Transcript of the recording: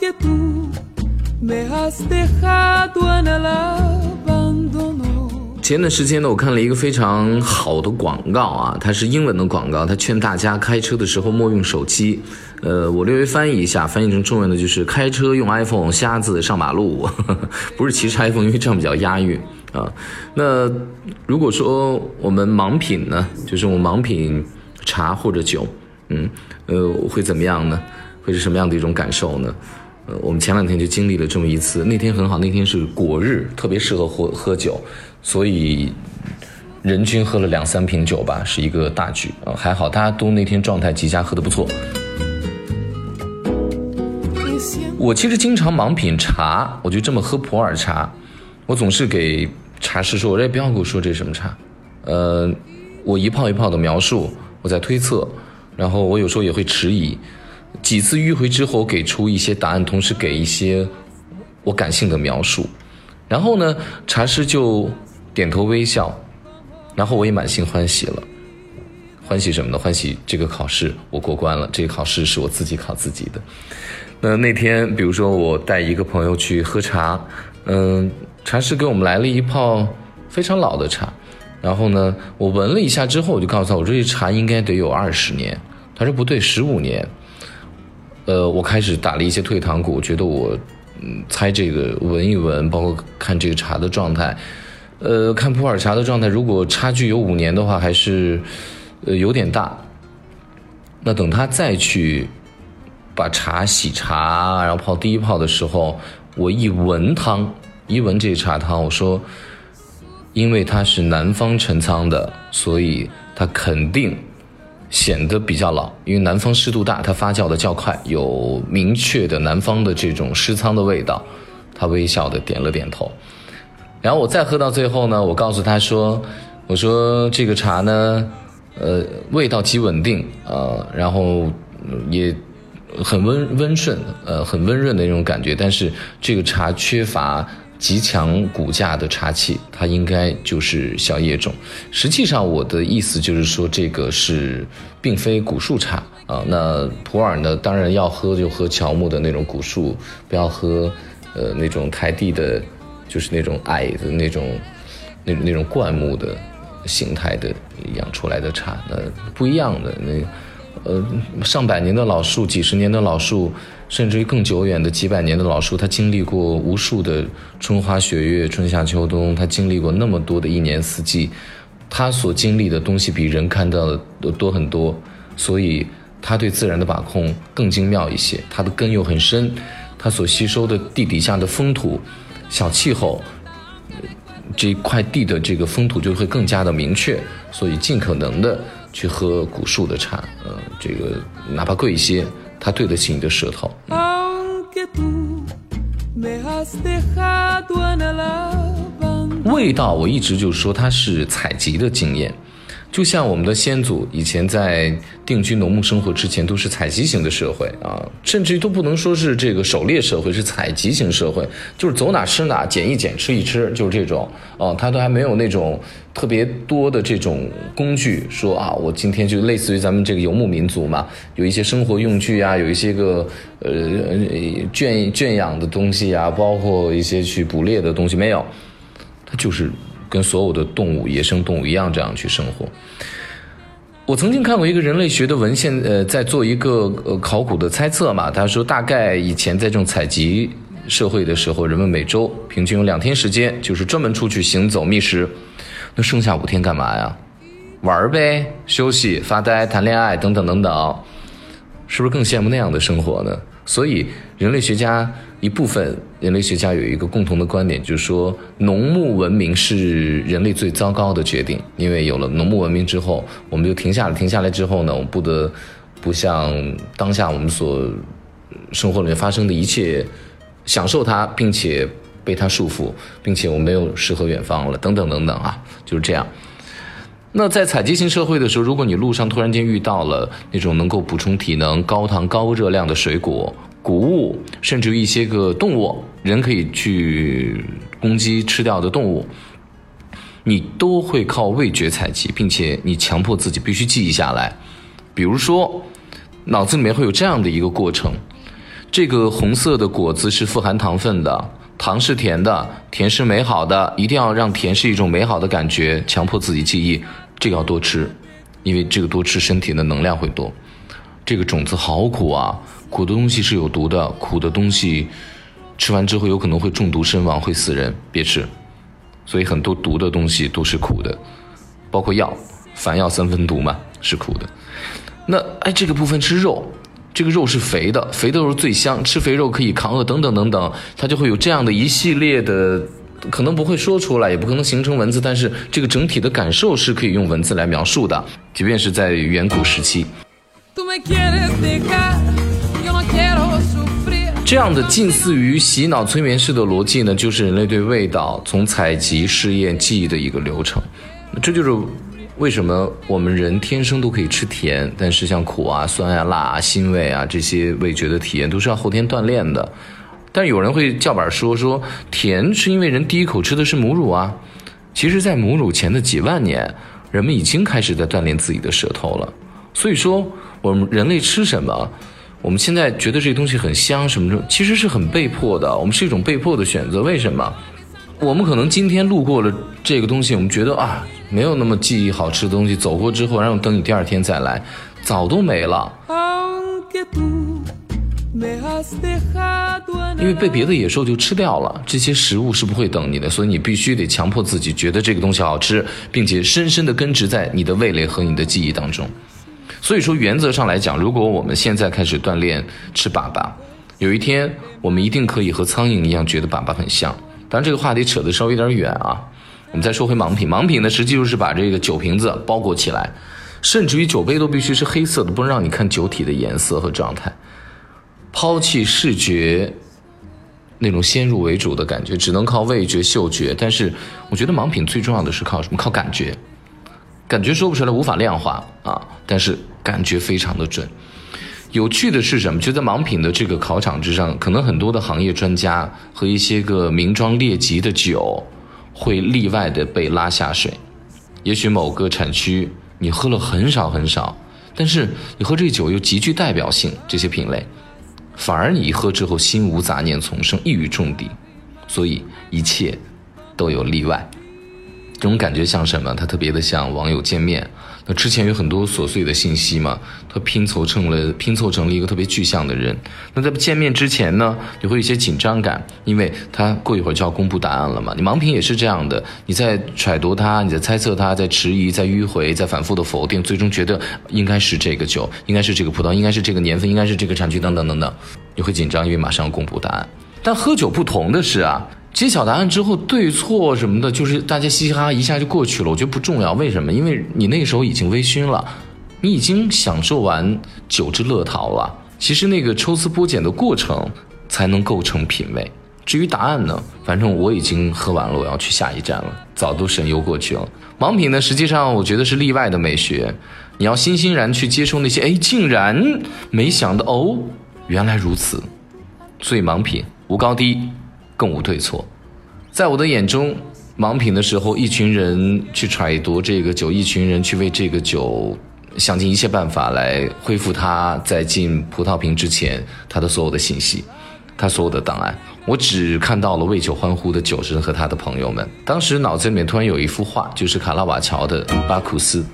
get to 前段时间呢，我看了一个非常好的广告啊，它是英文的广告，它劝大家开车的时候莫用手机。呃，我略微翻译一下，翻译成中文的就是开车用 iPhone，瞎子上马路。不是骑车 iPhone，因为这样比较押韵啊。那如果说我们盲品呢，就是我们盲品茶或者酒，嗯，呃，会怎么样呢？会是什么样的一种感受呢？我们前两天就经历了这么一次，那天很好，那天是果日，特别适合喝喝酒，所以人均喝了两三瓶酒吧，是一个大局啊，还好大家都那天状态极佳，喝得不错。我其实经常盲品茶，我就这么喝普洱茶，我总是给茶师说，我说不要给我说这是什么茶，呃，我一泡一泡的描述，我在推测，然后我有时候也会迟疑，几次迂回之后给出一些答案，同时给一些我感性的描述，然后呢，茶师就点头微笑，然后我也满心欢喜了。欢喜什么呢？欢喜这个考试我过关了，这个考试是我自己考自己的。那那天，比如说我带一个朋友去喝茶，嗯，茶师给我们来了一泡非常老的茶，然后呢，我闻了一下之后，我就告诉他，我说这茶应该得有二十年。他说不对，十五年。呃，我开始打了一些退堂鼓，觉得我嗯猜这个闻一闻，包括看这个茶的状态，呃，看普洱茶的状态，如果差距有五年的话，还是呃有点大。那等他再去把茶洗茶，然后泡第一泡的时候，我一闻汤，一闻这茶汤，我说，因为它是南方陈仓的，所以它肯定显得比较老，因为南方湿度大，它发酵的较快，有明确的南方的这种湿仓的味道。他微笑的点了点头，然后我再喝到最后呢，我告诉他说：“我说这个茶呢，呃，味道极稳定，呃，然后也很温温顺，呃，很温润的那种感觉。但是这个茶缺乏极强骨架的茶器，它应该就是小叶种。实际上，我的意思就是说，这个是并非古树茶啊。那普洱呢，当然要喝就喝乔木的那种古树，不要喝呃那种台地的，就是那种矮的那种那那种灌木的形态的养出来的茶，那不一样的那。呃，上百年的老树，几十年的老树，甚至于更久远的几百年的老树，它经历过无数的春花雪月、春夏秋冬，它经历过那么多的一年四季，它所经历的东西比人看到的都多很多，所以它对自然的把控更精妙一些，它的根又很深，它所吸收的地底下的风土、小气候，这块地的这个风土就会更加的明确，所以尽可能的去喝古树的茶，呃，这个哪怕贵一些，它对得起你的舌头。味道，我一直就说它是采集的经验，就像我们的先祖以前在定居农牧生活之前都是采集型的社会啊，甚至于都不能说是这个狩猎社会，是采集型社会，就是走哪吃哪，捡一捡吃一吃，就是这种哦，他都还没有那种特别多的这种工具，说啊，我今天就类似于咱们这个游牧民族嘛，有一些生活用具啊，有一些个呃圈圈养的东西啊，包括一些去捕猎的东西，没有。它就是跟所有的动物、野生动物一样这样去生活。我曾经看过一个人类学的文献，呃，在做一个呃考古的猜测嘛。他说，大概以前在这种采集社会的时候，人们每周平均有两天时间，就是专门出去行走觅食。那剩下五天干嘛呀？玩呗，休息、发呆、谈恋爱等等等等，是不是更羡慕那样的生活呢？所以，人类学家一部分人类学家有一个共同的观点，就是说，农牧文明是人类最糟糕的决定，因为有了农牧文明之后，我们就停下来，停下来之后呢，我们不得不像当下我们所生活里面发生的一切，享受它，并且被它束缚，并且我们没有诗和远方了，等等等等啊，就是这样。那在采集型社会的时候，如果你路上突然间遇到了那种能够补充体能、高糖高热量的水果、谷物，甚至于一些个动物，人可以去攻击吃掉的动物，你都会靠味觉采集，并且你强迫自己必须记忆下来。比如说，脑子里面会有这样的一个过程，这个红色的果子是富含糖分的，糖是甜的，甜是美好的，一定要让甜是一种美好的感觉，强迫自己记忆，这个要多吃，因为这个多吃身体的能量会多。这个种子好苦啊，苦的东西是有毒的，苦的东西吃完之后有可能会中毒身亡，会死人，别吃。所以很多毒的东西都是苦的，包括药，凡药三分毒嘛，是苦的。那哎，这个部分吃肉。这个肉是肥的，肥的肉最香，吃肥肉可以抗饿，等等等等，它就会有这样的一系列的，可能不会说出来，也不可能形成文字，但是这个整体的感受是可以用文字来描述的，即便是在远古时期。这样的近似于洗脑催眠式的逻辑呢，就是人类对味道从采集、试验、记忆的一个流程，这就是。为什么我们人天生都可以吃甜，但是像苦啊、酸啊、辣啊、腥味啊这些味觉的体验都是要后天锻炼的？但有人会叫板说说甜是因为人第一口吃的是母乳啊。其实，在母乳前的几万年，人们已经开始在锻炼自己的舌头了。所以说，我们人类吃什么，我们现在觉得这东西很香什么的，其实是很被迫的。我们是一种被迫的选择。为什么？我们可能今天路过了这个东西，我们觉得啊。没有那么记忆好吃的东西，走过之后，然后等你第二天再来，早都没了。因为被别的野兽就吃掉了，这些食物是不会等你的，所以你必须得强迫自己觉得这个东西好吃，并且深深的根植在你的味蕾和你的记忆当中。所以说，原则上来讲，如果我们现在开始锻炼吃粑粑，有一天我们一定可以和苍蝇一样觉得粑粑很香。当然，这个话题扯得稍微有点远啊。我们再说回盲品，盲品呢，实际就是把这个酒瓶子包裹起来，甚至于酒杯都必须是黑色的，不能让你看酒体的颜色和状态，抛弃视觉那种先入为主的感觉，只能靠味觉、嗅觉。但是我觉得盲品最重要的是靠什么？靠感觉，感觉说不出来，无法量化啊，但是感觉非常的准。有趣的是什么？就在盲品的这个考场之上，可能很多的行业专家和一些个名庄列级的酒。会例外的被拉下水，也许某个产区你喝了很少很少，但是你喝这酒又极具代表性，这些品类，反而你一喝之后心无杂念丛生，一语中的，所以一切都有例外。这种感觉像什么？它特别的像网友见面。那之前有很多琐碎的信息嘛，他拼凑成了拼凑成了一个特别具象的人。那在见面之前呢，你会有一些紧张感，因为他过一会儿就要公布答案了嘛。你盲品也是这样的，你在揣度他，你在猜测他，在迟疑，在迂回，在反复的否定，最终觉得应该是这个酒，应该是这个葡萄，应该是这个年份，应该是这个产区等等等等，你会紧张，因为马上要公布答案。但喝酒不同的是啊。揭晓答案之后，对错什么的，就是大家嘻嘻哈哈一下就过去了。我觉得不重要，为什么？因为你那时候已经微醺了，你已经享受完酒之乐陶了。其实那个抽丝剥茧的过程才能构成品味。至于答案呢，反正我已经喝完了，我要去下一站了，早都神游过去了。盲品呢，实际上我觉得是例外的美学，你要欣欣然去接受那些，哎，竟然没想到哦，原来如此。所以盲品无高低。更无对错，在我的眼中，盲品的时候，一群人去揣度这个酒，一群人去为这个酒想尽一切办法来恢复它在进葡萄瓶之前它的所有的信息，它所有的档案。我只看到了为酒欢呼的酒神和他的朋友们。当时脑子里面突然有一幅画，就是卡拉瓦乔的《巴库斯》。